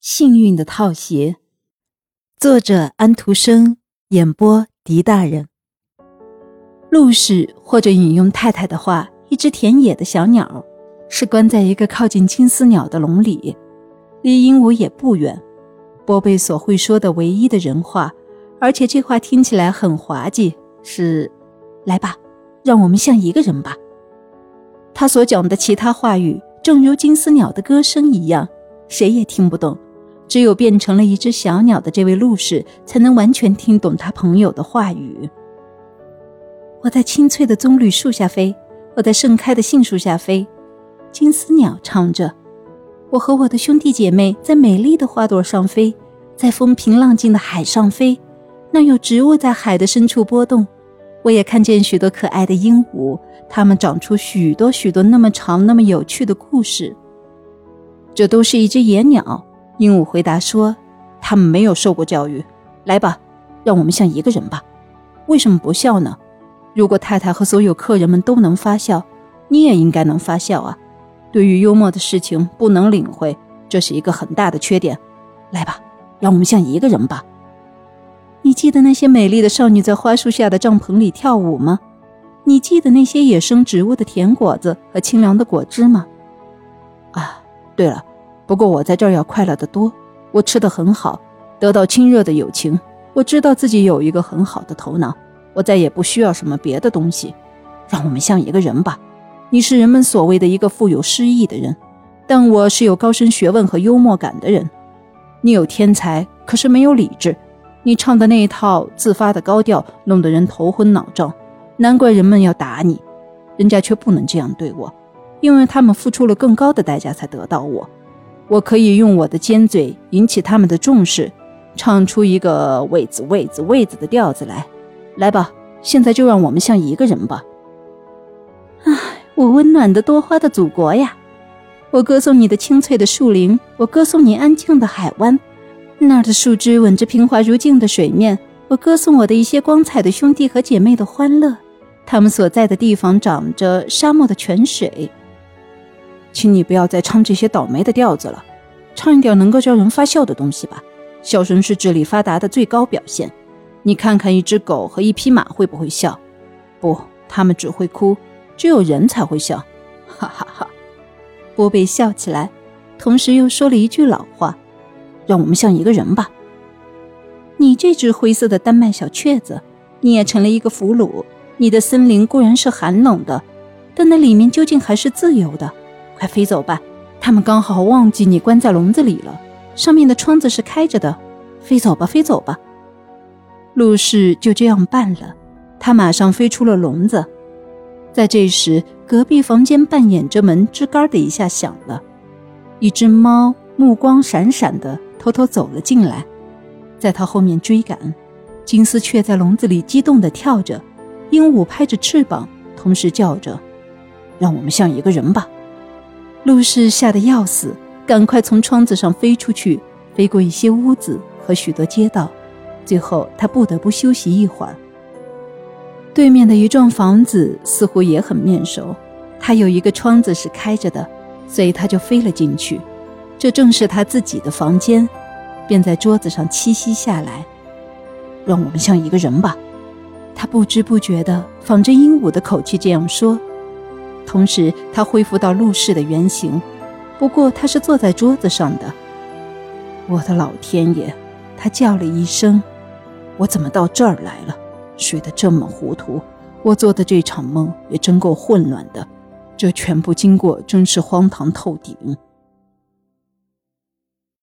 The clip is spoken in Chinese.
幸运的套鞋，作者安徒生，演播狄大人。陆氏或者引用太太的话，一只田野的小鸟，是关在一个靠近金丝鸟的笼里，离鹦鹉也不远。波贝所会说的唯一的人话，而且这话听起来很滑稽，是“来吧，让我们像一个人吧。”他所讲的其他话语，正如金丝鸟的歌声一样，谁也听不懂。只有变成了一只小鸟的这位陆氏，才能完全听懂他朋友的话语。我在青翠的棕榈树下飞，我在盛开的杏树下飞。金丝鸟唱着：“我和我的兄弟姐妹在美丽的花朵上飞，在风平浪静的海上飞。那有植物在海的深处波动。我也看见许多可爱的鹦鹉，它们长出许多许多那么长、那么有趣的故事。这都是一只野鸟。”鹦鹉回答说：“他们没有受过教育。来吧，让我们像一个人吧。为什么不笑呢？如果太太和所有客人们都能发笑，你也应该能发笑啊。对于幽默的事情不能领会，这是一个很大的缺点。来吧，让我们像一个人吧。你记得那些美丽的少女在花树下的帐篷里跳舞吗？你记得那些野生植物的甜果子和清凉的果汁吗？啊，对了。”不过我在这儿要快乐得多，我吃得很好，得到亲热的友情。我知道自己有一个很好的头脑，我再也不需要什么别的东西。让我们像一个人吧。你是人们所谓的一个富有诗意的人，但我是有高深学问和幽默感的人。你有天才，可是没有理智。你唱的那一套自发的高调，弄得人头昏脑胀。难怪人们要打你，人家却不能这样对我，因为他们付出了更高的代价才得到我。我可以用我的尖嘴引起他们的重视，唱出一个“位子位子位子”的调子来。来吧，现在就让我们像一个人吧。唉，我温暖的多花的祖国呀！我歌颂你的清翠的树林，我歌颂你安静的海湾，那儿的树枝吻着平滑如镜的水面。我歌颂我的一些光彩的兄弟和姐妹的欢乐，他们所在的地方长着沙漠的泉水。请你不要再唱这些倒霉的调子了，唱一点能够叫人发笑的东西吧。笑声是智力发达的最高表现。你看看一只狗和一匹马会不会笑？不，它们只会哭。只有人才会笑。哈哈哈！波贝笑起来，同时又说了一句老话：“让我们像一个人吧。”你这只灰色的丹麦小雀子，你也成了一个俘虏。你的森林固然是寒冷的，但那里面究竟还是自由的。快飞走吧！他们刚好忘记你关在笼子里了，上面的窗子是开着的。飞走吧，飞走吧！陆氏就这样办了，他马上飞出了笼子。在这时，隔壁房间半掩着门，吱嘎的一下响了。一只猫目光闪闪的偷偷走了进来，在他后面追赶。金丝雀在笼子里激动地跳着，鹦鹉拍着翅膀，同时叫着：“让我们像一个人吧。”陆氏吓得要死，赶快从窗子上飞出去，飞过一些屋子和许多街道，最后他不得不休息一会儿。对面的一幢房子似乎也很面熟，它有一个窗子是开着的，所以他就飞了进去。这正是他自己的房间，便在桌子上栖息下来。让我们像一个人吧，他不知不觉地仿着鹦鹉的口气这样说。同时，他恢复到陆氏的原形，不过他是坐在桌子上的。我的老天爷！他叫了一声：“我怎么到这儿来了？睡得这么糊涂！我做的这场梦也真够混乱的，这全部经过真是荒唐透顶。”